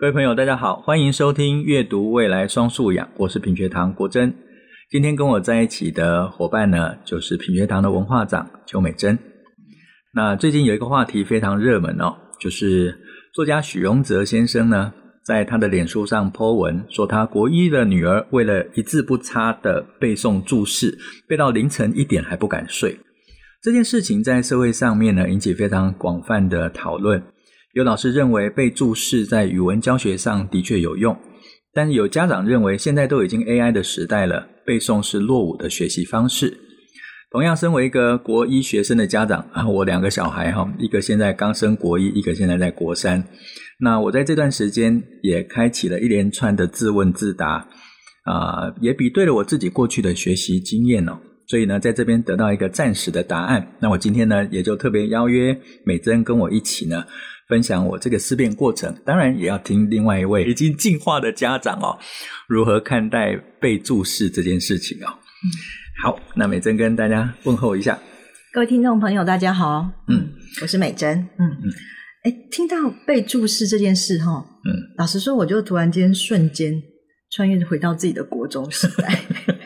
各位朋友，大家好，欢迎收听阅读未来双素养，我是品学堂国珍。今天跟我在一起的伙伴呢，就是品学堂的文化长邱美珍。那最近有一个话题非常热门哦，就是作家许荣哲先生呢，在他的脸书上 po 文，说他国一的女儿为了一字不差的背诵注释，背到凌晨一点还不敢睡。这件事情在社会上面呢，引起非常广泛的讨论。有老师认为背注释在语文教学上的确有用，但有家长认为现在都已经 AI 的时代了，背诵是落伍的学习方式。同样，身为一个国一学生的家长啊，我两个小孩哈，一个现在刚升国一，一个现在在国三。那我在这段时间也开启了一连串的自问自答啊，也比对了我自己过去的学习经验哦。所以呢，在这边得到一个暂时的答案。那我今天呢，也就特别邀约美珍跟我一起呢。分享我这个思辨过程，当然也要听另外一位已经进化的家长哦，如何看待被注视这件事情哦。好，那美珍跟大家问候一下，各位听众朋友，大家好，嗯，我是美珍，嗯。嗯，哎，听到被注视这件事哈，嗯，老实说，我就突然间瞬间穿越回到自己的国中时代。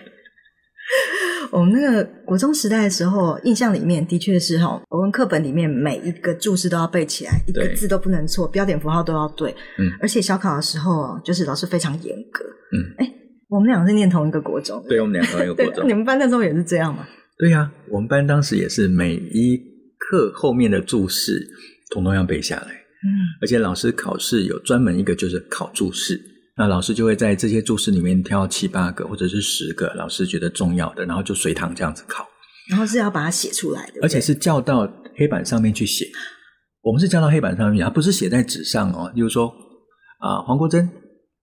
我们那个国中时代的时候，印象里面的确是哈，国文课本里面每一个注释都要背起来，一个字都不能错，标点符号都要对。嗯，而且小考的时候，就是老师非常严格。嗯，哎，我们两个是念同一个国中，对，我们两个同一个国中。你们班那时候也是这样吗？对呀、啊，我们班当时也是每一课后面的注释统统要背下来。嗯，而且老师考试有专门一个就是考注释。那老师就会在这些注释里面挑七八个或者是十个老师觉得重要的，然后就随堂这样子考。然后是要把它写出来的，而且是叫到黑板上面去写。我们是叫到黑板上面，而不是写在纸上哦。就是说啊、呃，黄国珍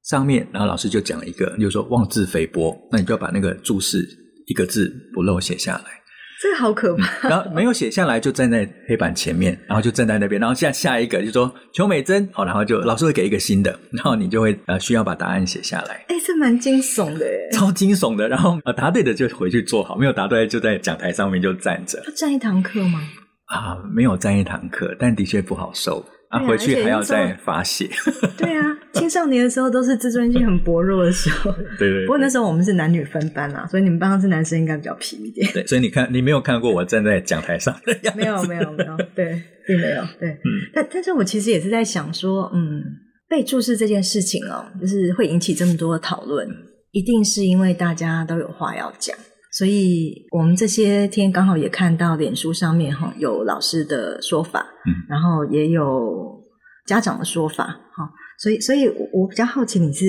上面，然后老师就讲一个，就是说妄自菲薄，那你就要把那个注释一个字不漏写下来。这好可怕、嗯！然后没有写下来，就站在黑板前面，然后就站在那边，然后下下一个就说邱美珍，好，然后就老师会给一个新的，然后你就会呃需要把答案写下来。哎，这蛮惊悚的，超惊悚的。然后呃答对的就回去坐好，没有答对就在讲台上面就站着。他站一堂课吗？啊，没有站一堂课，但的确不好受。啊，回去还要再罚写。对啊，青少年的时候都是自尊心很薄弱的时候。对，对对。不过那时候我们是男女分班啊，所以你们班上是男生应该比较皮一点。对，所以你看，你没有看过我站在讲台上的 样子。没有，没有，没有。对，并没有。对，嗯。但但是我其实也是在想说，嗯，被注视这件事情哦，就是会引起这么多的讨论，一定是因为大家都有话要讲。所以我们这些天刚好也看到脸书上面哈有老师的说法，嗯，然后也有家长的说法，哈，所以所以我比较好奇你是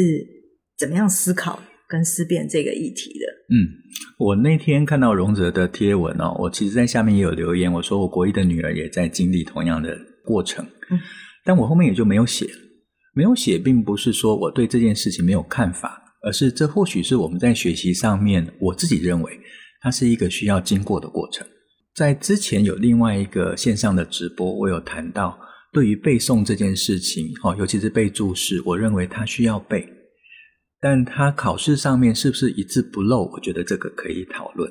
怎么样思考跟思辨这个议题的？嗯，我那天看到荣泽的贴文哦，我其实在下面也有留言，我说我国一的女儿也在经历同样的过程，嗯，但我后面也就没有写，没有写，并不是说我对这件事情没有看法。而是，这或许是我们在学习上面，我自己认为它是一个需要经过的过程。在之前有另外一个线上的直播，我有谈到对于背诵这件事情，哦，尤其是背注释，我认为他需要背，但他考试上面是不是一字不漏？我觉得这个可以讨论。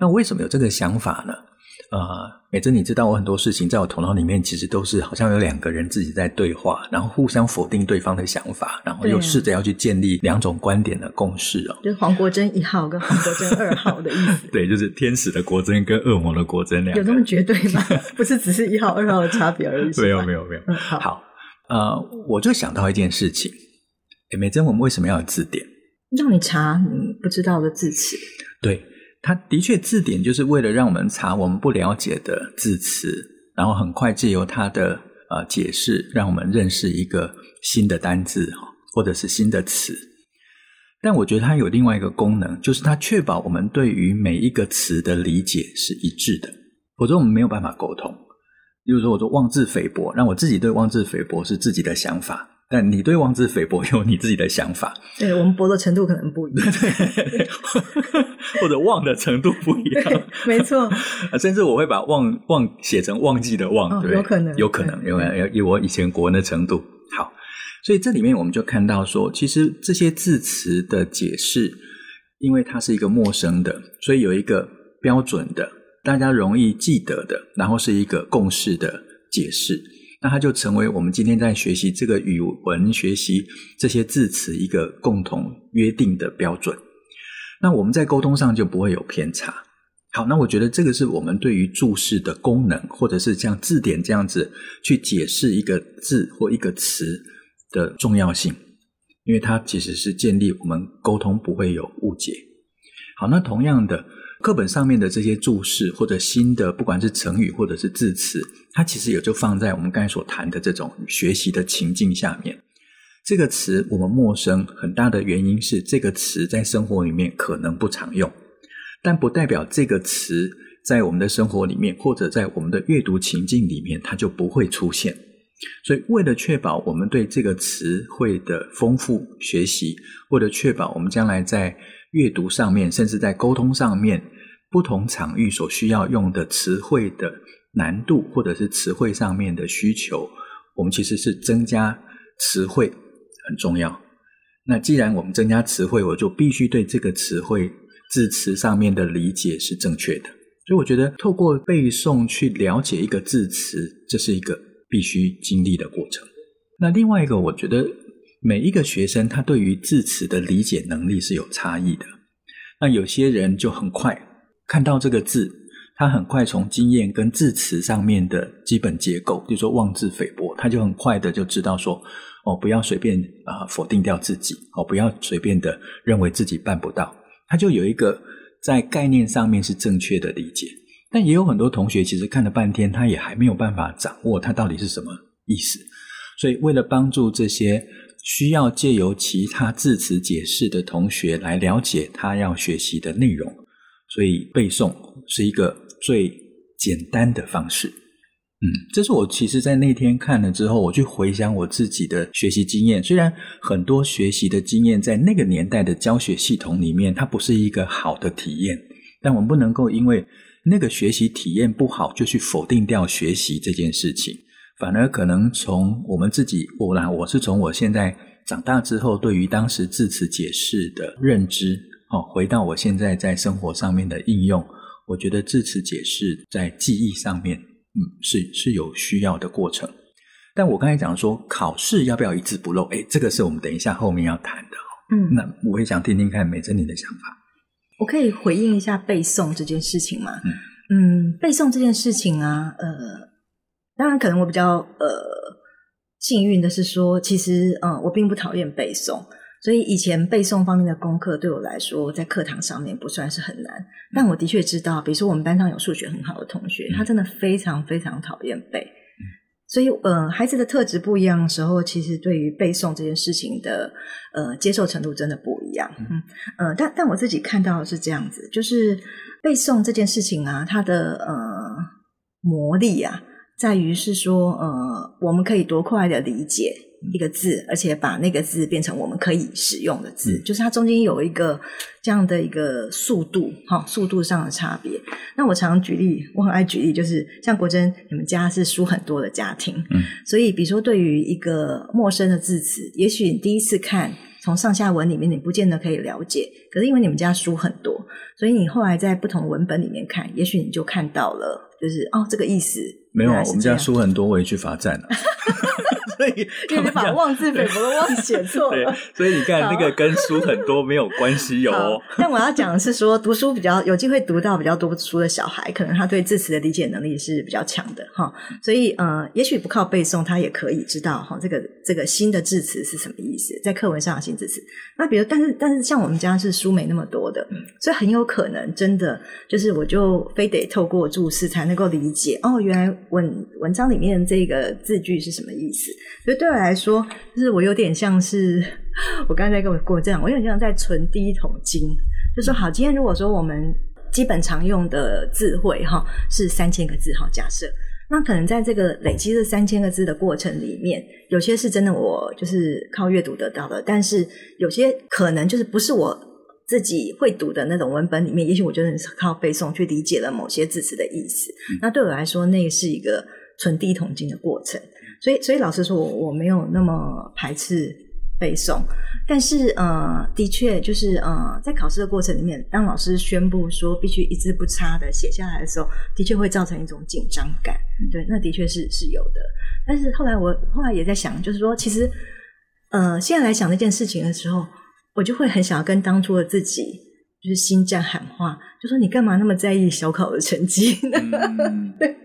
那为什么有这个想法呢？呃，美珍，你知道我很多事情在我头脑里面其实都是好像有两个人自己在对话，然后互相否定对方的想法，然后又试着要去建立两种观点的共识哦。就是黄国珍一号跟黄国珍二号的意思。对，就是天使的国珍跟恶魔的国珍两个。有这么绝对吗？不是只是一号二号的差别而已。没有没有没有。嗯、好，好，呃，我就想到一件事情，美珍，我们为什么要有字典？让你查你不知道的字词。对。它的确，字典就是为了让我们查我们不了解的字词，然后很快借由它的呃解释，让我们认识一个新的单字哈，或者是新的词。但我觉得它有另外一个功能，就是它确保我们对于每一个词的理解是一致的，否则我们没有办法沟通。比如说，我说妄自菲薄，那我自己对妄自菲薄是自己的想法。但你对妄自菲薄 有你自己的想法，对，我们薄的程度可能不一样，对，或者忘的程度不一样，没错。甚至我会把忘忘写成忘记的忘，哦、对，有可能，有可能，因为以我以前国文的程度。好，所以这里面我们就看到说，其实这些字词的解释，因为它是一个陌生的，所以有一个标准的，大家容易记得的，然后是一个共识的解释。那它就成为我们今天在学习这个语文、学习这些字词一个共同约定的标准。那我们在沟通上就不会有偏差。好，那我觉得这个是我们对于注释的功能，或者是像字典这样子去解释一个字或一个词的重要性，因为它其实是建立我们沟通不会有误解。好，那同样的。课本上面的这些注释或者新的，不管是成语或者是字词，它其实也就放在我们刚才所谈的这种学习的情境下面。这个词我们陌生，很大的原因是这个词在生活里面可能不常用，但不代表这个词在我们的生活里面或者在我们的阅读情境里面它就不会出现。所以，为了确保我们对这个词汇的丰富学习，为了确保我们将来在阅读上面，甚至在沟通上面，不同场域所需要用的词汇的难度，或者是词汇上面的需求，我们其实是增加词汇很重要。那既然我们增加词汇，我就必须对这个词汇字词上面的理解是正确的。所以，我觉得透过背诵去了解一个字词，这是一个必须经历的过程。那另外一个，我觉得。每一个学生，他对于字词的理解能力是有差异的。那有些人就很快看到这个字，他很快从经验跟字词上面的基本结构，比如说妄自菲薄，他就很快的就知道说，哦，不要随便啊否定掉自己，哦，不要随便的认为自己办不到，他就有一个在概念上面是正确的理解。但也有很多同学其实看了半天，他也还没有办法掌握它到底是什么意思。所以为了帮助这些。需要借由其他字词解释的同学来了解他要学习的内容，所以背诵是一个最简单的方式。嗯，这是我其实在那天看了之后，我去回想我自己的学习经验。虽然很多学习的经验在那个年代的教学系统里面，它不是一个好的体验，但我们不能够因为那个学习体验不好，就去否定掉学习这件事情。反而可能从我们自己，我啦，我是从我现在长大之后，对于当时字词解释的认知，哦，回到我现在在生活上面的应用，我觉得字词解释在记忆上面，嗯，是是有需要的过程。但我刚才讲说，考试要不要一字不漏？哎，这个是我们等一下后面要谈的。嗯，那我也想听听看美珍你的想法。我可以回应一下背诵这件事情吗？嗯，嗯，背诵这件事情啊，呃。当然，可能我比较呃幸运的是说，其实嗯、呃，我并不讨厌背诵，所以以前背诵方面的功课对我来说，在课堂上面不算是很难。但我的确知道，比如说我们班上有数学很好的同学，他真的非常非常讨厌背。所以呃，孩子的特质不一样的时候，其实对于背诵这件事情的呃接受程度真的不一样。嗯呃，但但我自己看到的是这样子，就是背诵这件事情啊，它的呃魔力啊。在于是说，呃，我们可以多快的理解一个字，而且把那个字变成我们可以使用的字，就是它中间有一个这样的一个速度，哈，速度上的差别。那我常常举例，我很爱举例，就是像国珍，你们家是书很多的家庭，嗯，所以比如说对于一个陌生的字词，也许你第一次看，从上下文里面你不见得可以了解，可是因为你们家书很多，所以你后来在不同文本里面看，也许你就看到了，就是哦，这个意思。没有啊，我们家书很多，我也去罚站了。所以因为把妄自菲薄的妄写错了。所以你看，那个跟书很多没有关系有、哦。但我要讲的是说，读书比较有机会读到比较多书的小孩，可能他对字词的理解能力是比较强的哈。所以呃，也许不靠背诵，他也可以知道哈，这个这个新的字词是什么意思，在课文上的新字词。那比如，但是但是像我们家是书没那么多的，所以很有可能真的就是我就非得透过注释才能够理解哦，原来文文章里面这个字句是什么意思。所以对我来说，就是我有点像是我刚才跟我过这样，我有点像在存第一桶金。就说好，今天如果说我们基本常用的字汇哈是三千个字哈，假设那可能在这个累积这三千个字的过程里面，有些是真的我就是靠阅读得到的，但是有些可能就是不是我自己会读的那种文本里面，也许我就是靠背诵去理解了某些字词的意思。嗯、那对我来说，那是一个存第一桶金的过程。所以，所以老实说，我我没有那么排斥背诵。但是呃，的确就是呃，在考试的过程里面，当老师宣布说必须一字不差的写下来的时候，的确会造成一种紧张感。对，那的确是是有的。但是后来我后来也在想，就是说，其实呃，现在来想那件事情的时候，我就会很想要跟当初的自己。就是心战喊话，就说你干嘛那么在意小考的成绩呢？嗯、对，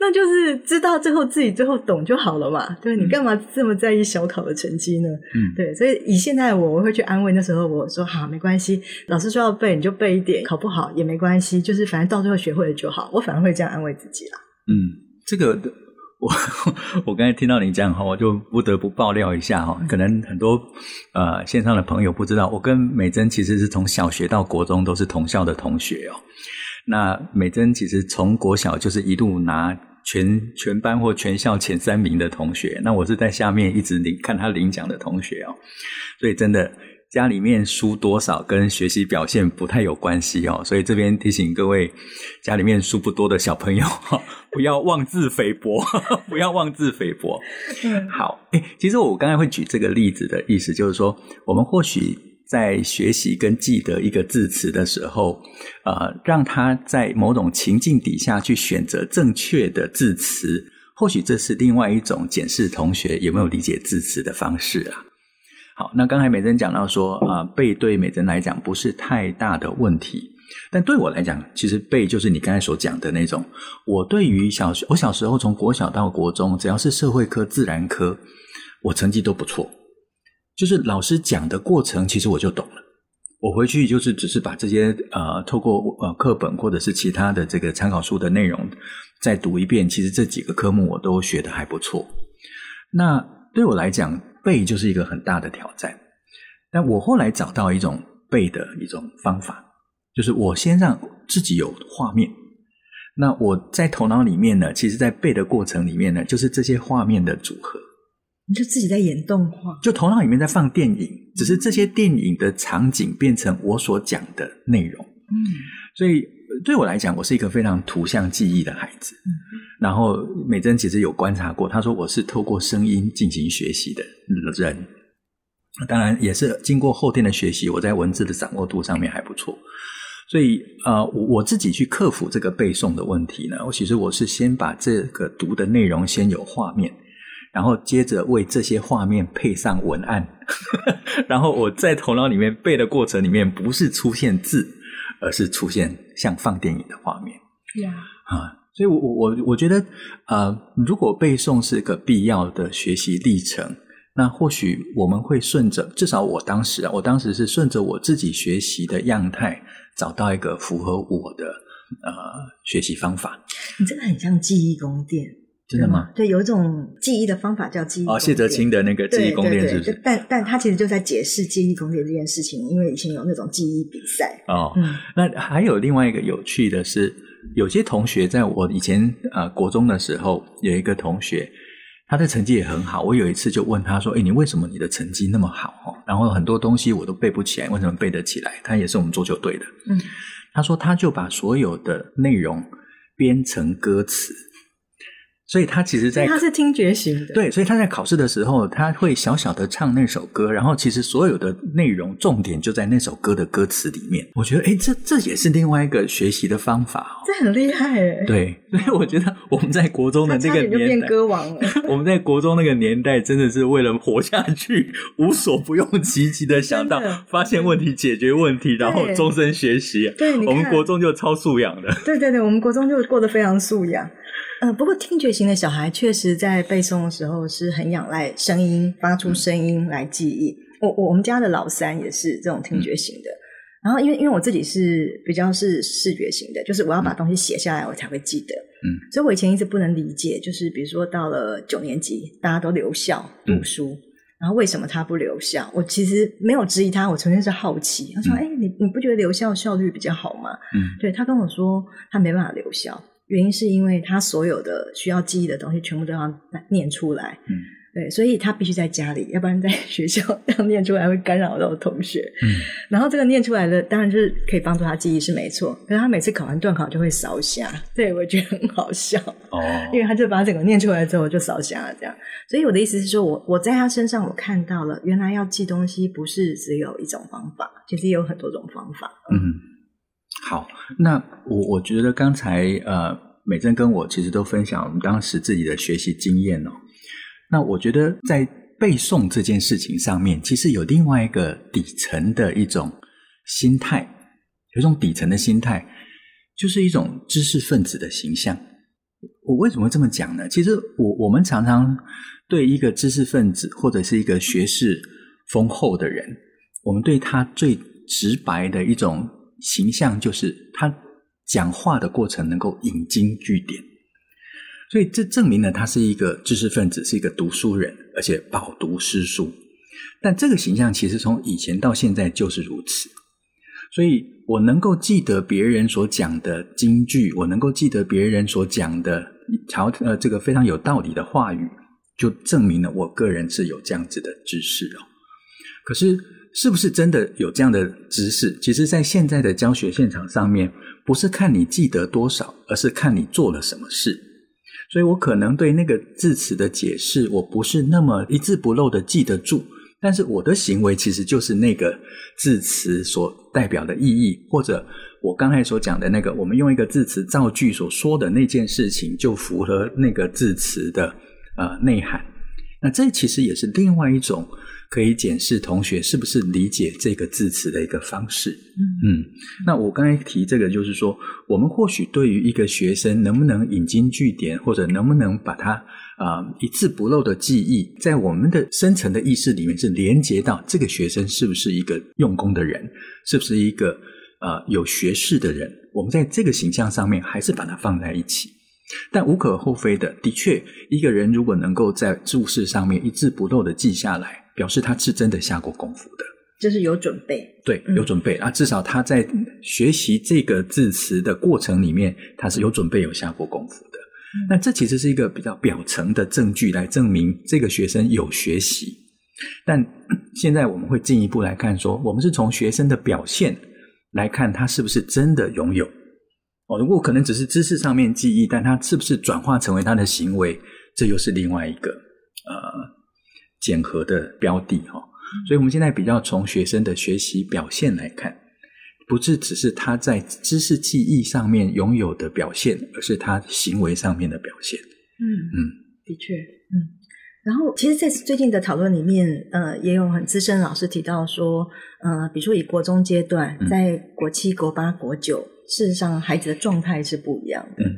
那就是知道最后自己最后懂就好了嘛。对，你干嘛这么在意小考的成绩呢？嗯，对，所以以现在我我会去安慰那时候我说好没关系，老师说要背你就背一点，考不好也没关系，就是反正到最后学会了就好。我反而会这样安慰自己啦。嗯，这个。我我刚才听到你讲哈，我就不得不爆料一下哈，可能很多呃线上的朋友不知道，我跟美珍其实是从小学到国中都是同校的同学哦。那美珍其实从国小就是一路拿全全班或全校前三名的同学，那我是在下面一直领看他领奖的同学哦，所以真的。家里面书多少跟学习表现不太有关系哦，所以这边提醒各位家里面书不多的小朋友，不要妄自菲薄，不要妄自菲薄。嗯，好，诶，其实我刚才会举这个例子的意思，就是说，我们或许在学习跟记得一个字词的时候，呃，让他在某种情境底下去选择正确的字词，或许这是另外一种检视同学有没有理解字词的方式啊。好，那刚才美珍讲到说，啊、背对美珍来讲不是太大的问题，但对我来讲，其实背就是你刚才所讲的那种。我对于小学，我小时候从国小到国中，只要是社会科、自然科，我成绩都不错。就是老师讲的过程，其实我就懂了。我回去就是只是把这些呃，透过呃课本或者是其他的这个参考书的内容再读一遍，其实这几个科目我都学得还不错。那对我来讲，背就是一个很大的挑战，但我后来找到一种背的一种方法，就是我先让自己有画面，那我在头脑里面呢，其实，在背的过程里面呢，就是这些画面的组合，你就自己在演动画，就头脑里面在放电影，只是这些电影的场景变成我所讲的内容，嗯，所以对我来讲，我是一个非常图像记忆的孩子。嗯。然后美珍其实有观察过，她说我是透过声音进行学习的人，当然也是经过后天的学习，我在文字的掌握度上面还不错，所以呃，我我自己去克服这个背诵的问题呢，我其实我是先把这个读的内容先有画面，然后接着为这些画面配上文案，然后我在头脑里面背的过程里面不是出现字，而是出现像放电影的画面，呀 Yeah. 啊。所以我，我我我觉得，呃，如果背诵是个必要的学习历程，那或许我们会顺着，至少我当时啊，我当时是顺着我自己学习的样态，找到一个符合我的呃学习方法。你真的很像记忆宫殿，真的吗？对，有一种记忆的方法叫记忆。哦，谢哲青的那个记忆宫殿是不是？但但他其实就在解释记忆宫殿这件事情，因为以前有那种记忆比赛。哦，嗯，那还有另外一个有趣的是。有些同学在我以前呃国中的时候，有一个同学，他的成绩也很好。我有一次就问他说：“哎，你为什么你的成绩那么好？哦，然后很多东西我都背不起来，为什么背得起来？”他也是我们桌球队的。嗯，他说他就把所有的内容编成歌词。所以他其实在，在他是听觉型的，对，所以他在考试的时候，他会小小的唱那首歌，然后其实所有的内容重点就在那首歌的歌词里面。我觉得，哎，这这也是另外一个学习的方法哦，这很厉害哎。对，所以我觉得我们在国中的那个年代，变歌王了。我们在国中那个年代，真的是为了活下去，无所不用其极的想到发现问题、解决问题，然后终身学习。对，我们国中就超素养的。对对对，我们国中就过得非常素养。呃，不过听觉型的小孩确实在背诵的时候是很仰赖声音，发出声音来记忆。我我我们家的老三也是这种听觉型的。然后因为因为我自己是比较是视觉型的，就是我要把东西写下来，我才会记得。嗯，所以我以前一直不能理解，就是比如说到了九年级，大家都留校读书，嗯、然后为什么他不留校？我其实没有质疑他，我纯粹是好奇。他说：“哎、嗯，你你不觉得留校效率比较好吗？”嗯，对，他跟我说他没办法留校。原因是因为他所有的需要记忆的东西全部都要念出来，嗯，对，所以他必须在家里，要不然在学校这样念出来会干扰到同学。嗯，然后这个念出来的当然就是可以帮助他记忆是没错，可是他每次考完段考就会烧瞎，对，我觉得很好笑哦，因为他就把整个念出来之后就烧瞎了这样。所以我的意思是说，我我在他身上我看到了，原来要记东西不是只有一种方法，其实也有很多种方法。嗯，好，那我我觉得刚才呃美珍跟我其实都分享我们当时自己的学习经验哦。那我觉得在背诵这件事情上面，其实有另外一个底层的一种心态，有一种底层的心态，就是一种知识分子的形象。我为什么会这么讲呢？其实我我们常常对一个知识分子或者是一个学识丰厚的人，我们对他最直白的一种形象，就是他讲话的过程能够引经据典。所以这证明了他是一个知识分子，是一个读书人，而且饱读诗书。但这个形象其实从以前到现在就是如此。所以我能够记得别人所讲的金句，我能够记得别人所讲的条呃这个非常有道理的话语，就证明了我个人是有这样子的知识哦。可是是不是真的有这样的知识？其实，在现在的教学现场上面，不是看你记得多少，而是看你做了什么事。所以我可能对那个字词的解释，我不是那么一字不漏的记得住，但是我的行为其实就是那个字词所代表的意义，或者我刚才所讲的那个，我们用一个字词造句所说的那件事情，就符合那个字词的呃内涵。那这其实也是另外一种。可以检视同学是不是理解这个字词的一个方式。嗯，那我刚才提这个，就是说，我们或许对于一个学生能不能引经据典，或者能不能把它啊、呃、一字不漏的记忆，在我们的深层的意识里面是连接到这个学生是不是一个用功的人，是不是一个呃有学识的人，我们在这个形象上面还是把它放在一起。但无可厚非的，的确，一个人如果能够在注释上面一字不漏的记下来。表示他是真的下过功夫的，就是有准备。对，有准备、嗯、啊，至少他在学习这个字词的过程里面，他是有准备、有下过功夫的。嗯、那这其实是一个比较表层的证据，来证明这个学生有学习。但 现在我们会进一步来看说，说我们是从学生的表现来看，他是不是真的拥有。哦，如果可能只是知识上面记忆，但他是不是转化成为他的行为，这又是另外一个呃。检核的标的哈，所以我们现在比较从学生的学习表现来看，不是只是他在知识记忆上面拥有的表现，而是他行为上面的表现。嗯嗯，的确，嗯。然后，其实，在最近的讨论里面，呃，也有很资深老师提到说，呃，比如说以国中阶段，在国七、国八、国九，事实上孩子的状态是不一样的。嗯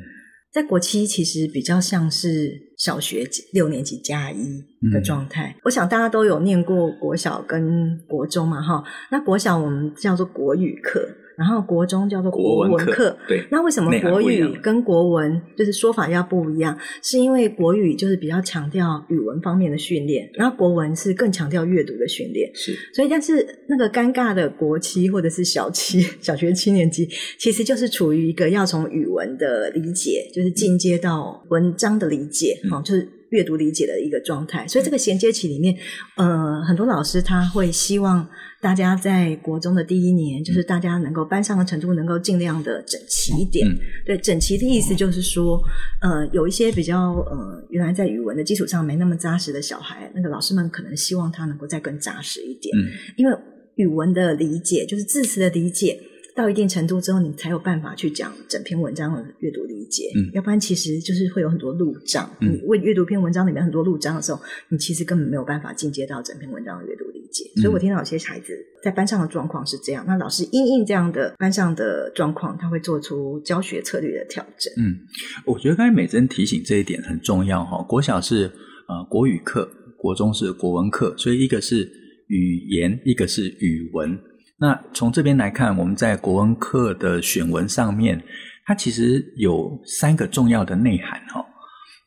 在国七其实比较像是小学六年级加一的状态，嗯、我想大家都有念过国小跟国中嘛，哈。那国小我们叫做国语课。然后国中叫做国文课，对。那为什么国语跟国文就是说法要不一样？是因为国语就是比较强调语文方面的训练，然后国文是更强调阅读的训练。是。所以，但是那个尴尬的国七或者是小七，小学七年级，其实就是处于一个要从语文的理解，就是进阶到文章的理解，哈、嗯，就是阅读理解的一个状态。所以，这个衔接期里面，呃，很多老师他会希望。大家在国中的第一年，就是大家能够班上的程度能够尽量的整齐一点。嗯、对，整齐的意思就是说，呃，有一些比较呃，原来在语文的基础上没那么扎实的小孩，那个老师们可能希望他能够再更扎实一点。嗯，因为语文的理解就是字词的理解。到一定程度之后，你才有办法去讲整篇文章的阅读理解。嗯，要不然其实就是会有很多路障。嗯，你为阅读篇文章里面很多路障的时候，你其实根本没有办法进阶到整篇文章的阅读理解。嗯，所以我听到有些孩子在班上的状况是这样，那老师因应这样的班上的状况，他会做出教学策略的调整。嗯，我觉得刚才美珍提醒这一点很重要哈。国小是呃国语课，国中是国文课，所以一个是语言，一个是语文。那从这边来看，我们在国文课的选文上面，它其实有三个重要的内涵哈。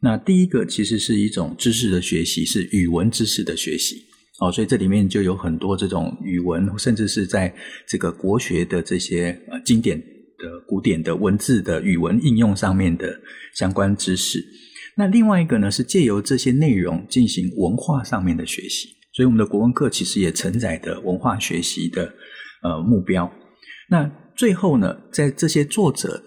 那第一个其实是一种知识的学习，是语文知识的学习哦，所以这里面就有很多这种语文，甚至是在这个国学的这些呃经典的古典的文字的语文应用上面的相关知识。那另外一个呢，是借由这些内容进行文化上面的学习，所以我们的国文课其实也承载的文化学习的呃目标。那最后呢，在这些作者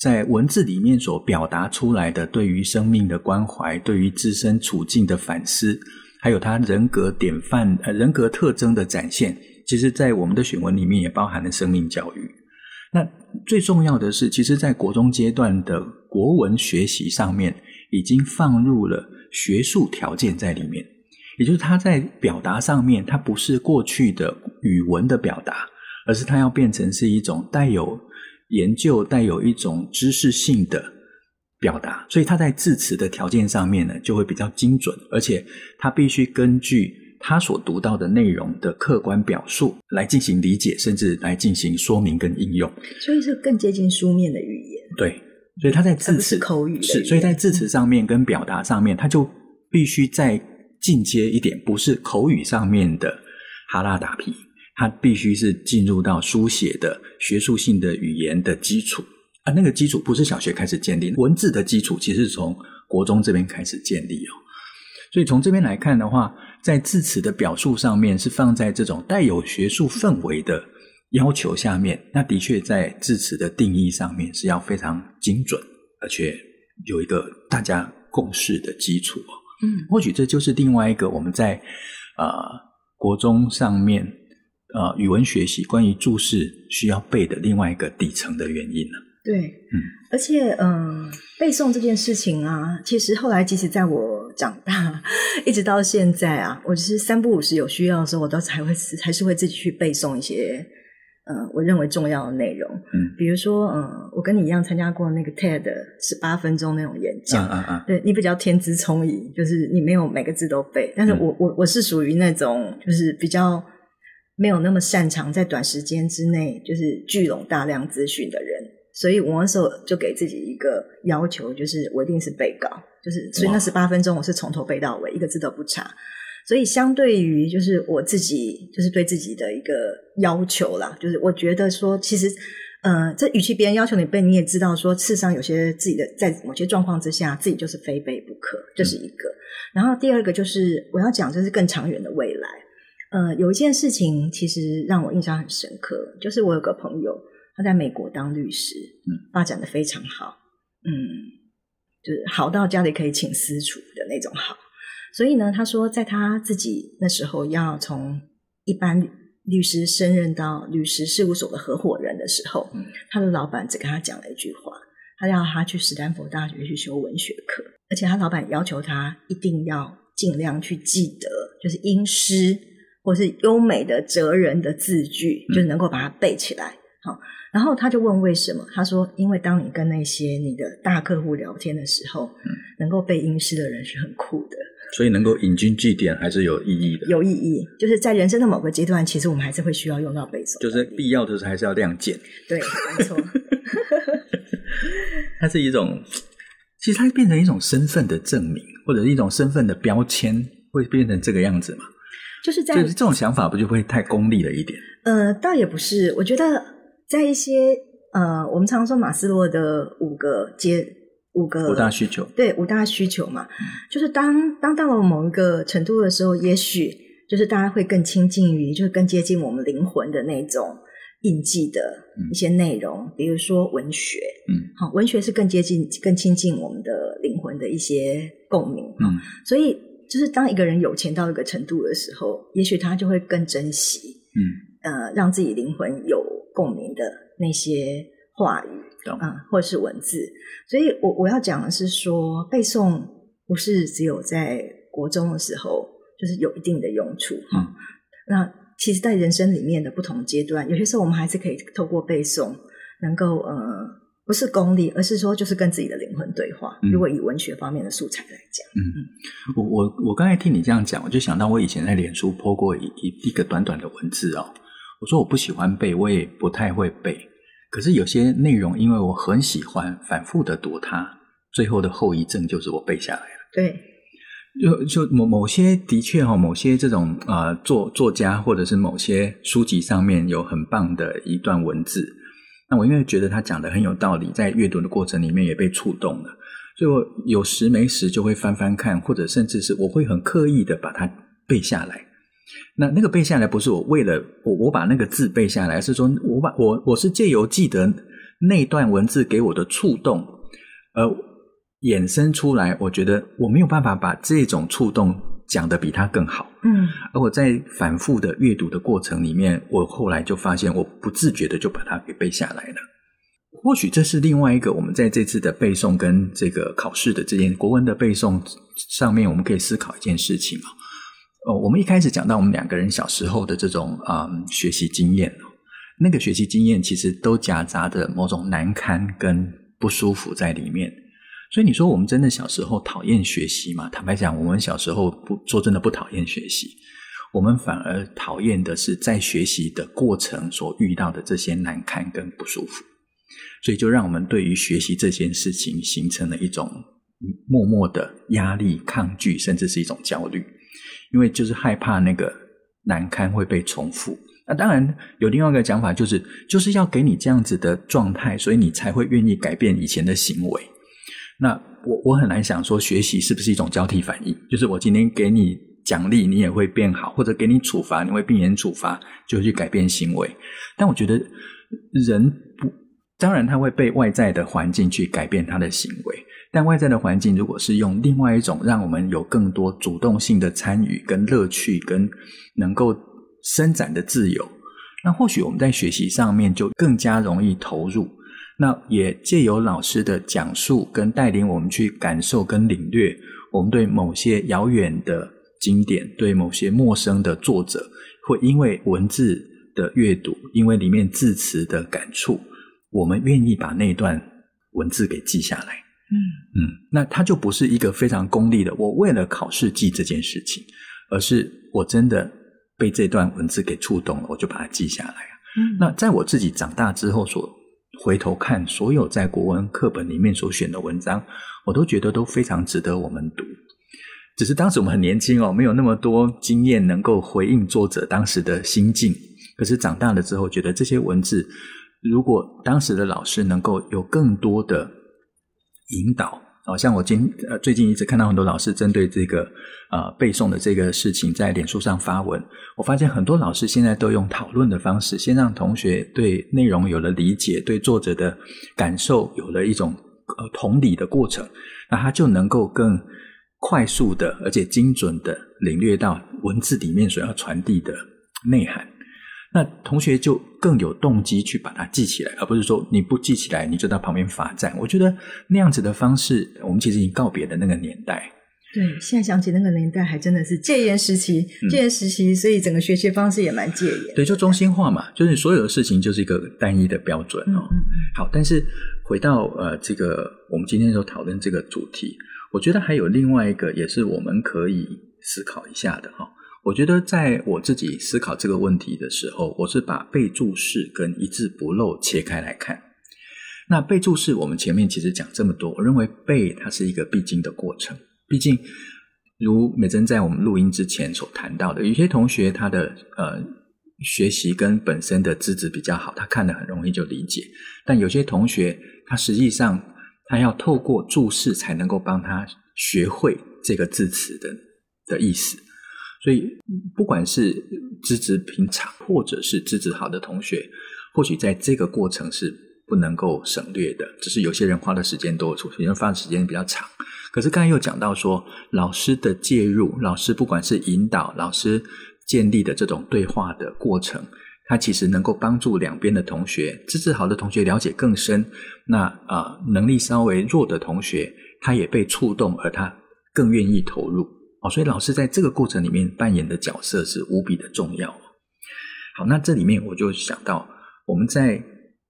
在文字里面所表达出来的对于生命的关怀，对于自身处境的反思，还有他人格典范、呃人格特征的展现，其实在我们的选文里面也包含了生命教育。那最重要的是，其实，在国中阶段的国文学习上面，已经放入了学术条件在里面，也就是他在表达上面，它不是过去的语文的表达。而是它要变成是一种带有研究、带有一种知识性的表达，所以它在字词的条件上面呢，就会比较精准，而且它必须根据他所读到的内容的客观表述来进行理解，甚至来进行说明跟应用。所以是更接近书面的语言。对，所以它在字词口语是，所以在字词上面跟表达上面，它就必须再进阶一点，不是口语上面的哈拉达皮。它必须是进入到书写的学术性的语言的基础啊，那个基础不是小学开始建立，文字的基础其实是从国中这边开始建立哦。所以从这边来看的话，在字词的表述上面是放在这种带有学术氛围的要求下面，那的确在字词的定义上面是要非常精准，而且有一个大家共识的基础哦。嗯，或许这就是另外一个我们在啊、呃、国中上面。呃，语文学习关于注释需要背的另外一个底层的原因呢？对，嗯，而且嗯、呃，背诵这件事情啊，其实后来即使在我长大 一直到现在啊，我就是三不五时有需要的时候，我都还会还是会自己去背诵一些呃我认为重要的内容。嗯，比如说嗯、呃，我跟你一样参加过那个 TED 十八分钟那种演讲，啊啊啊，对，你比较天资聪颖，就是你没有每个字都背，但是我、嗯、我我是属于那种就是比较。没有那么擅长在短时间之内就是聚拢大量资讯的人，所以我那时候就给自己一个要求，就是我一定是背稿，就是所以那十八分钟我是从头背到尾，一个字都不差。所以相对于就是我自己就是对自己的一个要求啦，就是我觉得说其实，呃，这与其别人要求你背，你也知道说，事实上有些自己的在某些状况之下，自己就是非背不可，这、就是一个。嗯、然后第二个就是我要讲，就是更长远的未来。呃，有一件事情其实让我印象很深刻，就是我有个朋友，他在美国当律师，嗯，发展的非常好，嗯，就是好到家里可以请私厨的那种好。所以呢，他说在他自己那时候要从一般律师升任到律师事务所的合伙人的时候，嗯，他的老板只跟他讲了一句话，他要他去史丹佛大学去修文学课，而且他老板要求他一定要尽量去记得，就是英诗。或是优美的哲人的字句，就是能够把它背起来。好、嗯，然后他就问为什么？他说：“因为当你跟那些你的大客户聊天的时候，嗯、能够背英诗的人是很酷的。所以能够引经据典还是有意义的。有意义，就是在人生的某个阶段，其实我们还是会需要用到背诵，就是必要的时候还是要亮剑。对，没错。它是一种，其实它变成一种身份的证明，或者是一种身份的标签，会变成这个样子嘛？就是在就是这种想法，不就会太功利了一点？呃，倒也不是。我觉得在一些呃，我们常说马斯洛的五个阶五个五大需求，对五大需求嘛，嗯、就是当当到了某一个程度的时候，也许就是大家会更亲近于，就是更接近我们灵魂的那种印记的一些内容，嗯、比如说文学，嗯，好，文学是更接近、更亲近我们的灵魂的一些共鸣，嗯，所以。就是当一个人有钱到一个程度的时候，也许他就会更珍惜，嗯，呃，让自己灵魂有共鸣的那些话语，嗯、呃，或者是文字。所以我我要讲的是说，背诵不是只有在国中的时候，就是有一定的用处，哈、嗯。那其实，在人生里面的不同阶段，有些时候我们还是可以透过背诵，能够呃。不是功利，而是说就是跟自己的灵魂对话。如果以文学方面的素材来讲，嗯，嗯，我我我刚才听你这样讲，我就想到我以前在脸书 po 过一一一个短短的文字哦。我说我不喜欢背，我也不太会背。可是有些内容，因为我很喜欢，反复的读它，最后的后遗症就是我背下来了。对，就就某某些的确哈，某些这种啊、呃、作作家或者是某些书籍上面有很棒的一段文字。那我因为觉得他讲的很有道理，在阅读的过程里面也被触动了，所以我有时没时就会翻翻看，或者甚至是我会很刻意的把它背下来。那那个背下来不是我为了我我把那个字背下来，是说我把我我是借由记得那段文字给我的触动，而衍生出来，我觉得我没有办法把这种触动讲得比他更好。嗯，而我在反复的阅读的过程里面，我后来就发现，我不自觉的就把它给背下来了。或许这是另外一个我们在这次的背诵跟这个考试的这件国文的背诵上面，我们可以思考一件事情哦，哦我们一开始讲到我们两个人小时候的这种啊、嗯、学习经验，那个学习经验其实都夹杂着某种难堪跟不舒服在里面。所以你说我们真的小时候讨厌学习吗？坦白讲，我们小时候不说真的不讨厌学习，我们反而讨厌的是在学习的过程所遇到的这些难堪跟不舒服。所以就让我们对于学习这件事情形成了一种默默的压力、抗拒，甚至是一种焦虑，因为就是害怕那个难堪会被重复。那当然有另外一个讲法，就是就是要给你这样子的状态，所以你才会愿意改变以前的行为。那我我很难想说，学习是不是一种交替反应？就是我今天给你奖励，你也会变好；或者给你处罚，你会避免处罚，就去改变行为。但我觉得人不。当然，他会被外在的环境去改变他的行为，但外在的环境如果是用另外一种让我们有更多主动性的参与、跟乐趣、跟能够伸展的自由，那或许我们在学习上面就更加容易投入。那也借由老师的讲述跟带领我们去感受跟领略，我们对某些遥远的经典、对某些陌生的作者，会因为文字的阅读，因为里面字词的感触。我们愿意把那段文字给记下来，嗯嗯，那它就不是一个非常功利的，我为了考试记这件事情，而是我真的被这段文字给触动了，我就把它记下来。嗯，那在我自己长大之后，所回头看所有在国文课本里面所选的文章，我都觉得都非常值得我们读。只是当时我们很年轻哦，没有那么多经验能够回应作者当时的心境。可是长大了之后，觉得这些文字。如果当时的老师能够有更多的引导，好像我今呃最近一直看到很多老师针对这个呃背诵的这个事情在脸书上发文，我发现很多老师现在都用讨论的方式，先让同学对内容有了理解，对作者的感受有了一种呃同理的过程，那他就能够更快速的而且精准的领略到文字里面所要传递的内涵。那同学就更有动机去把它记起来，而不是说你不记起来你就到旁边罚站。我觉得那样子的方式，我们其实已经告别了那个年代。对，现在想起那个年代，还真的是戒严时期，戒严时期，所以整个学习方式也蛮戒严。对，就中心化嘛，就是所有的事情就是一个单一的标准哦。嗯嗯好，但是回到呃这个我们今天所讨论这个主题，我觉得还有另外一个也是我们可以思考一下的哈。我觉得，在我自己思考这个问题的时候，我是把背注释跟一字不漏切开来看。那背注释，我们前面其实讲这么多，我认为背它是一个必经的过程。毕竟，如美珍在我们录音之前所谈到的，有些同学他的呃学习跟本身的资质比较好，他看得很容易就理解；但有些同学，他实际上他要透过注释才能够帮他学会这个字词的的意思。所以，不管是资质平常，或者是资质好的同学，或许在这个过程是不能够省略的。只是有些人花的时间多，有些人花的时间比较长。可是刚才又讲到说，老师的介入，老师不管是引导，老师建立的这种对话的过程，它其实能够帮助两边的同学，资质好的同学了解更深。那啊、呃，能力稍微弱的同学，他也被触动，而他更愿意投入。所以老师在这个过程里面扮演的角色是无比的重要。好，那这里面我就想到，我们在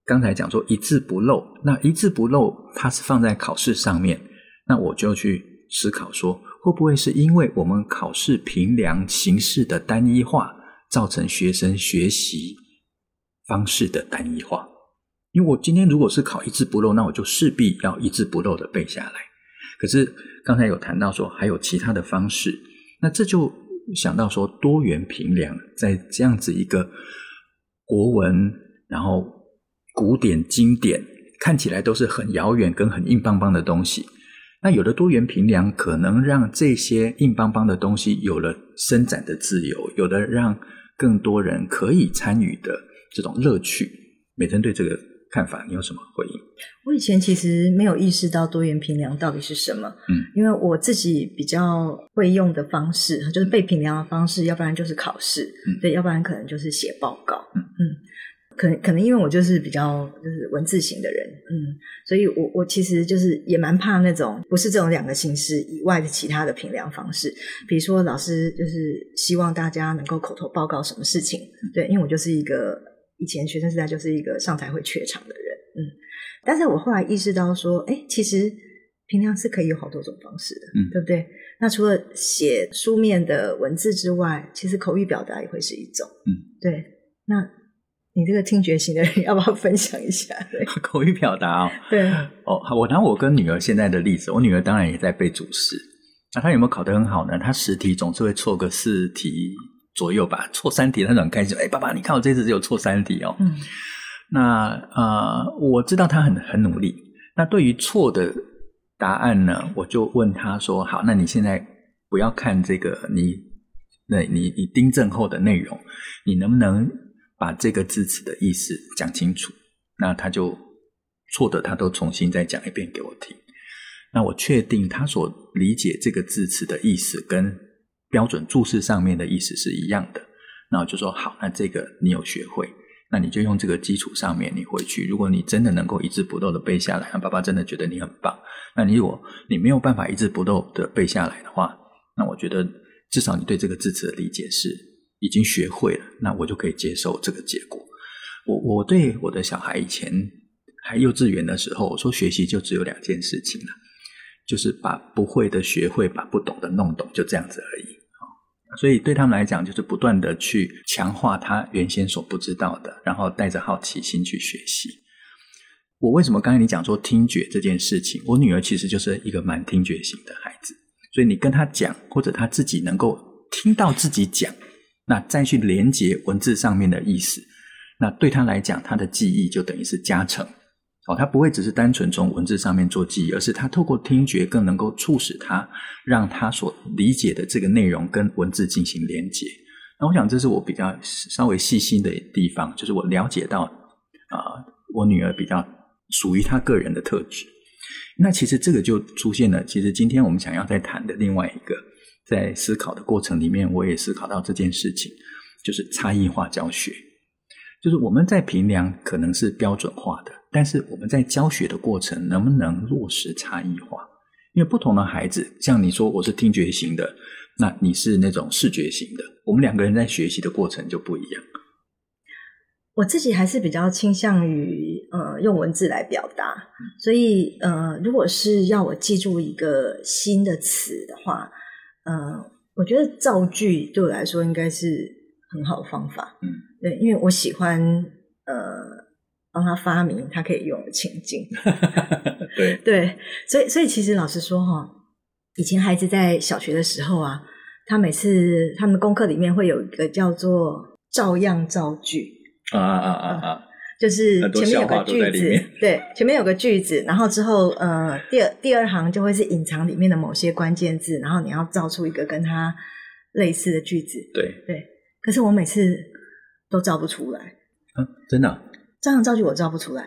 刚才讲说一字不漏，那一字不漏它是放在考试上面，那我就去思考说，会不会是因为我们考试评量形式的单一化，造成学生学习方式的单一化？因为我今天如果是考一字不漏，那我就势必要一字不漏的背下来。可是刚才有谈到说还有其他的方式，那这就想到说多元评量，在这样子一个国文，然后古典经典看起来都是很遥远跟很硬邦邦的东西，那有了多元评量，可能让这些硬邦邦的东西有了伸展的自由，有的让更多人可以参与的这种乐趣。美珍对这个看法，你有什么回应？我以前其实没有意识到多元评量到底是什么，嗯，因为我自己比较会用的方式就是被评量的方式，要不然就是考试，嗯，对，要不然可能就是写报告，嗯嗯。可能可能因为我就是比较就是文字型的人，嗯，所以我我其实就是也蛮怕那种不是这种两个形式以外的其他的评量方式，比如说老师就是希望大家能够口头报告什么事情，对，因为我就是一个以前学生时代就是一个上台会怯场的人，嗯，但是我后来意识到说，哎，其实平量是可以有好多种方式的，嗯，对不对？那除了写书面的文字之外，其实口语表达也会是一种，嗯，对，那。你这个听觉型的人，要不要分享一下？对，口语表达哦。对哦，我拿我跟女儿现在的例子，我女儿当然也在背主试。那她有没有考得很好呢？她十题总是会错个四题左右吧，错三题他就很开心。哎，爸爸，你看我这次只有错三题哦。嗯。那呃，我知道他很很努力。那对于错的答案呢，我就问他说：“好，那你现在不要看这个，你那你你订正后的内容，你能不能？”把这个字词的意思讲清楚，那他就错的，他都重新再讲一遍给我听。那我确定他所理解这个字词的意思跟标准注释上面的意思是一样的，那我就说好，那这个你有学会，那你就用这个基础上面你回去。如果你真的能够一字不漏的背下来，那爸爸真的觉得你很棒。那你如果你没有办法一字不漏的背下来的话，那我觉得至少你对这个字词的理解是。已经学会了，那我就可以接受这个结果。我我对我的小孩以前还幼稚园的时候，我说学习就只有两件事情了，就是把不会的学会，把不懂的弄懂，就这样子而已。所以对他们来讲，就是不断的去强化他原先所不知道的，然后带着好奇心去学习。我为什么刚才你讲说听觉这件事情？我女儿其实就是一个蛮听觉型的孩子，所以你跟他讲，或者他自己能够听到自己讲。那再去连接文字上面的意思，那对他来讲，他的记忆就等于是加成哦，他不会只是单纯从文字上面做记忆，而是他透过听觉更能够促使他，让他所理解的这个内容跟文字进行连接。那我想这是我比较稍微细心的地方，就是我了解到啊、我女儿比较属于她个人的特质。那其实这个就出现了，其实今天我们想要再谈的另外一个。在思考的过程里面，我也思考到这件事情，就是差异化教学。就是我们在评量可能是标准化的，但是我们在教学的过程能不能落实差异化？因为不同的孩子，像你说我是听觉型的，那你是那种视觉型的，我们两个人在学习的过程就不一样。我自己还是比较倾向于呃用文字来表达，所以呃如果是要我记住一个新的词的话。呃，我觉得造句对我来说应该是很好的方法。嗯，对，因为我喜欢呃帮他发明他可以用的情境。对 对，所以所以其实老实说哈，以前孩子在小学的时候啊，他每次他们功课里面会有一个叫做照样造句。啊啊啊啊啊！就是前面有个句子，对，前面有个句子，然后之后呃，第二第二行就会是隐藏里面的某些关键字，然后你要造出一个跟它类似的句子。对对，可是我每次都造不出来。嗯，真的？这样造句我造不出来。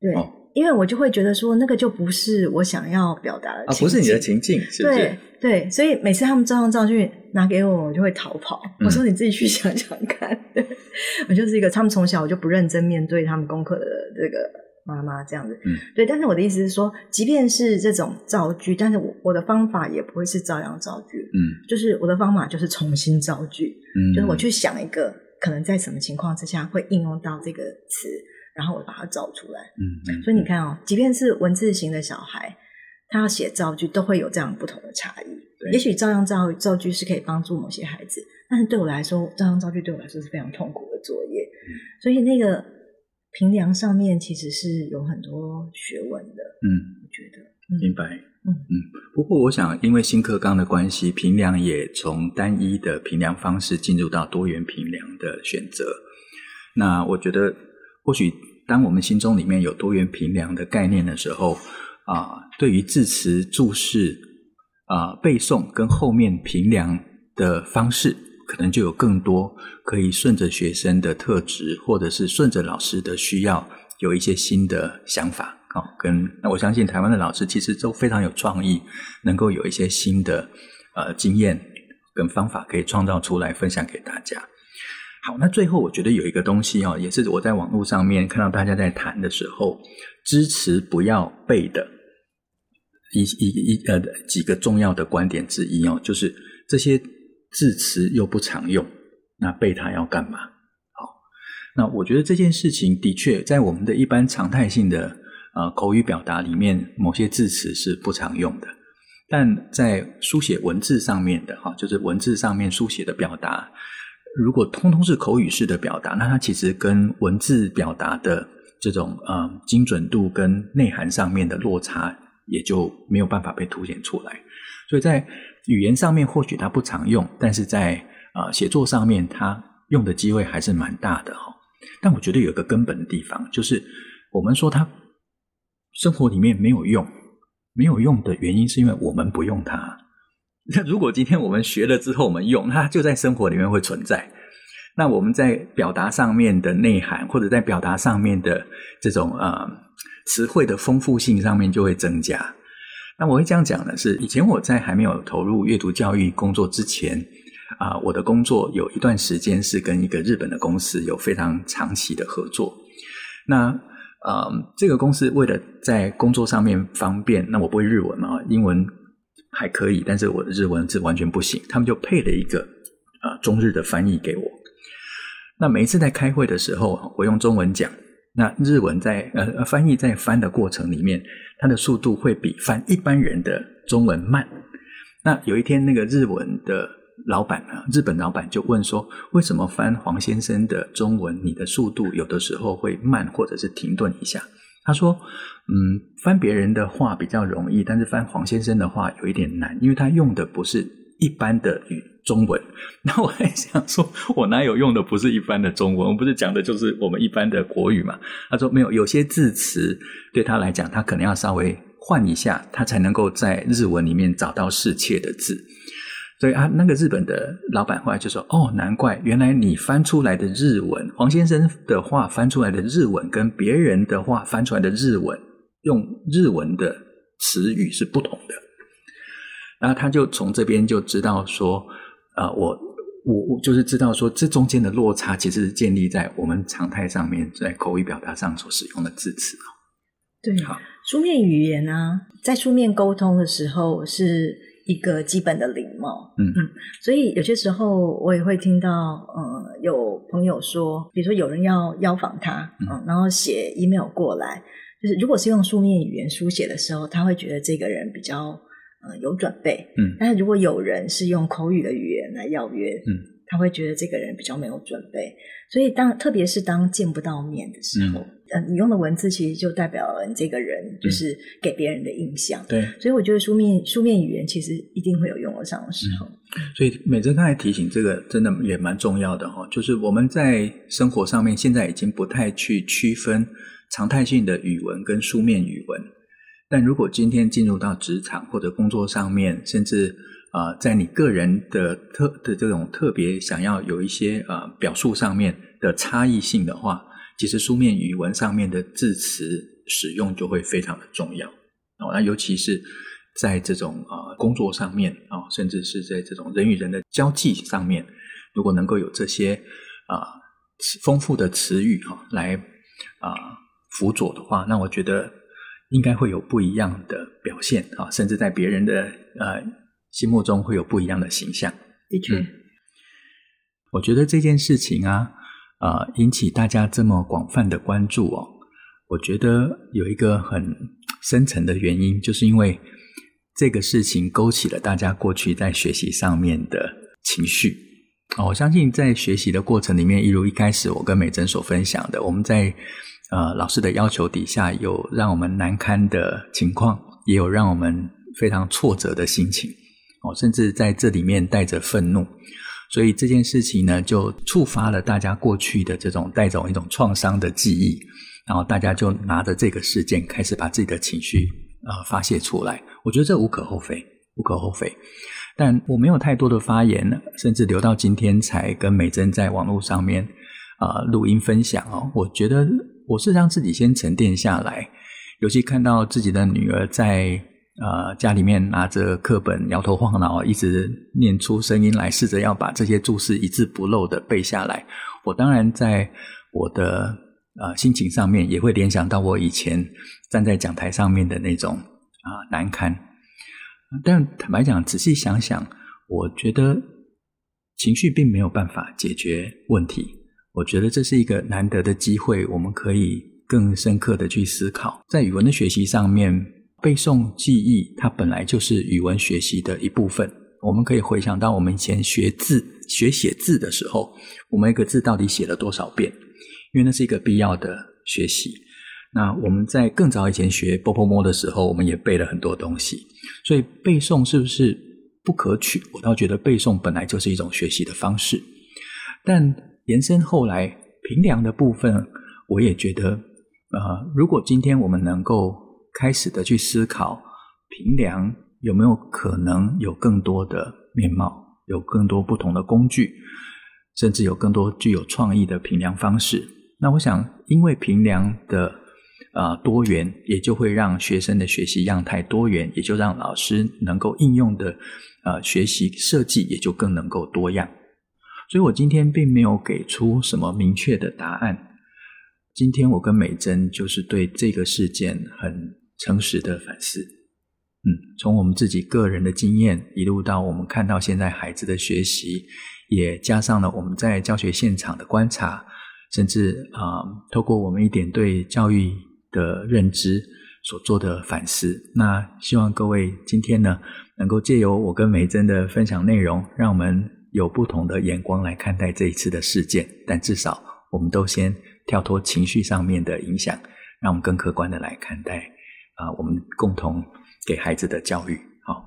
对。哦因为我就会觉得说，那个就不是我想要表达的啊，不是你的情境，是不是？对对，所以每次他们照样造句拿给我，我就会逃跑。嗯、我说你自己去想想看。对，我就是一个，他们从小我就不认真面对他们功课的这个妈妈这样子。嗯，对。但是我的意思是说，即便是这种造句，但是我我的方法也不会是照样造句。嗯，就是我的方法就是重新造句。嗯，就是我去想一个可能在什么情况之下会应用到这个词。然后我把它造出来，嗯，嗯，所以你看哦，即便是文字型的小孩，他要写造句都会有这样不同的差异。对，也许照样造造句是可以帮助某些孩子，但是对我来说，照样造句对我来说是非常痛苦的作业。嗯，所以那个平梁上面其实是有很多学问的。嗯，我觉得，嗯，明白。嗯嗯。不过我想，因为新课纲的关系，评量也从单一的评量方式进入到多元评量的选择。那我觉得。或许当我们心中里面有多元评量的概念的时候，啊，对于字词注释啊背诵跟后面评量的方式，可能就有更多可以顺着学生的特质，或者是顺着老师的需要，有一些新的想法。好，跟那我相信台湾的老师其实都非常有创意，能够有一些新的呃经验跟方法可以创造出来分享给大家。好，那最后我觉得有一个东西哦，也是我在网络上面看到大家在谈的时候，支持不要背的一一一呃几个重要的观点之一哦，就是这些字词又不常用，那背它要干嘛？好，那我觉得这件事情的确在我们的一般常态性的。呃，口语表达里面某些字词是不常用的，但在书写文字上面的哈，就是文字上面书写的表达，如果通通是口语式的表达，那它其实跟文字表达的这种呃精准度跟内涵上面的落差，也就没有办法被凸显出来。所以在语言上面或许它不常用，但是在呃写作上面，它用的机会还是蛮大的哈。但我觉得有一个根本的地方，就是我们说它。生活里面没有用，没有用的原因是因为我们不用它。那如果今天我们学了之后，我们用它，就在生活里面会存在。那我们在表达上面的内涵，或者在表达上面的这种呃词汇的丰富性上面就会增加。那我会这样讲的是，以前我在还没有投入阅读教育工作之前啊、我的工作有一段时间是跟一个日本的公司有非常长期的合作。那呃，这个公司为了在工作上面方便，那我不会日文嘛，英文还可以，但是我的日文是完全不行。他们就配了一个呃中日的翻译给我。那每一次在开会的时候，我用中文讲，那日文在呃翻译在翻的过程里面，它的速度会比翻一般人的中文慢。那有一天，那个日文的。老板呢？日本老板就问说：“为什么翻黄先生的中文，你的速度有的时候会慢，或者是停顿一下？”他说：“嗯，翻别人的话比较容易，但是翻黄先生的话有一点难，因为他用的不是一般的中文。”那我还想说：“我哪有用的不是一般的中文？我不是讲的就是我们一般的国语嘛？”他说：“没有，有些字词对他来讲，他可能要稍微换一下，他才能够在日文里面找到适切的字。”所以啊，那个日本的老板后来就说：“哦，难怪，原来你翻出来的日文，黄先生的话翻出来的日文，跟别人的话翻出来的日文，用日文的词语是不同的。”然后他就从这边就知道说：“啊、呃，我我我就是知道说，这中间的落差其实是建立在我们常态上面，在口语表达上所使用的字词。”对，好，书面语言呢、啊，在书面沟通的时候是。一个基本的礼貌，嗯。嗯，所以有些时候我也会听到，呃，有朋友说，比如说有人要邀访他，嗯，嗯，然后写 email 过来，就是如果是用书面语言书写的时候，他会觉得这个人比较呃有准备，嗯，但是如果有人是用口语的语言来邀约，嗯。他会觉得这个人比较没有准备，所以当特别是当见不到面的时候，嗯，你用的文字其实就代表了你这个人就是给别人的印象。对，所以我觉得书面书面语言其实一定会有用得上的时候。嗯，所以美珍刚才提醒这个真的也蛮重要的哈，就是我们在生活上面现在已经不太去区分常态性的语文跟书面语文，但如果今天进入到职场或者工作上面，甚至啊、在你个人的特的这种特别想要有一些啊、表述上面的差异性的话，其实书面语文上面的字词使用就会非常的重要哦。那尤其是在这种啊、工作上面啊、甚至是在这种人与人的交际上面，如果能够有这些啊、呃、丰富的词语哈、哦、来啊、辅佐的话，那我觉得应该会有不一样的表现啊、甚至在别人的呃。心目中会有不一样的形象。的确，嗯，我觉得这件事情啊，呃，引起大家这么广泛的关注哦，我觉得有一个很深层的原因，就是因为这个事情勾起了大家过去在学习上面的情绪。哦，我相信在学习的过程里面，一如一开始我跟美珍所分享的，我们在呃老师的要求底下，有让我们难堪的情况，也有让我们非常挫折的心情。哦，甚至在这里面带着愤怒，所以这件事情呢，就触发了大家过去的这种带着一种创伤的记忆，然后大家就拿着这个事件开始把自己的情绪呃发泄出来。我觉得这无可厚非，无可厚非。但我没有太多的发言，甚至留到今天才跟美珍在网络上面啊、录音分享哦。我觉得我是让自己先沉淀下来，尤其看到自己的女儿在呃家里面拿着课本摇头晃脑，一直念出声音来，试着要把这些注释一字不漏的背下来。我当然在我的呃心情上面也会联想到我以前站在讲台上面的那种啊、难堪。但坦白讲，仔细想想，我觉得情绪并没有办法解决问题。我觉得这是一个难得的机会，我们可以更深刻的去思考。在语文的学习上面，背诵记忆，它本来就是语文学习的一部分。我们可以回想到我们以前学字、学写字的时候，我们一个字到底写了多少遍？因为那是一个必要的学习。那我们在更早以前学波泼摸的时候，我们也背了很多东西，所以背诵是不是不可取？我倒觉得背诵本来就是一种学习的方式。但延伸后来平量的部分，我也觉得，呃，如果今天我们能够开始的去思考评量有没有可能有更多的面貌，有更多不同的工具，甚至有更多具有创意的评量方式，那我想，因为评量的。啊、多元也就会让学生的学习样态多元，也就让老师能够应用的呃学习设计也就更能够多样。所以我今天并没有给出什么明确的答案。今天我跟美珍就是对这个事件很诚实的反思。嗯，从我们自己个人的经验，一路到我们看到现在孩子的学习，也加上了我们在教学现场的观察，甚至啊、透过我们一点对教育。的认知所做的反思，那希望各位今天呢，能够借由我跟美珍的分享内容，让我们有不同的眼光来看待这一次的事件。但至少，我们都先跳脱情绪上面的影响，让我们更客观的来看待啊、我们共同给孩子的教育。好，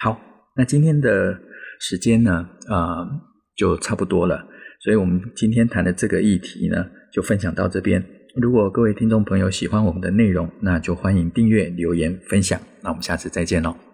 好，那今天的时间呢，呃，就差不多了，所以我们今天谈的这个议题呢，就分享到这边。如果各位听众朋友喜欢我们的内容，那就欢迎订阅、留言、分享。那我们下次再见喽。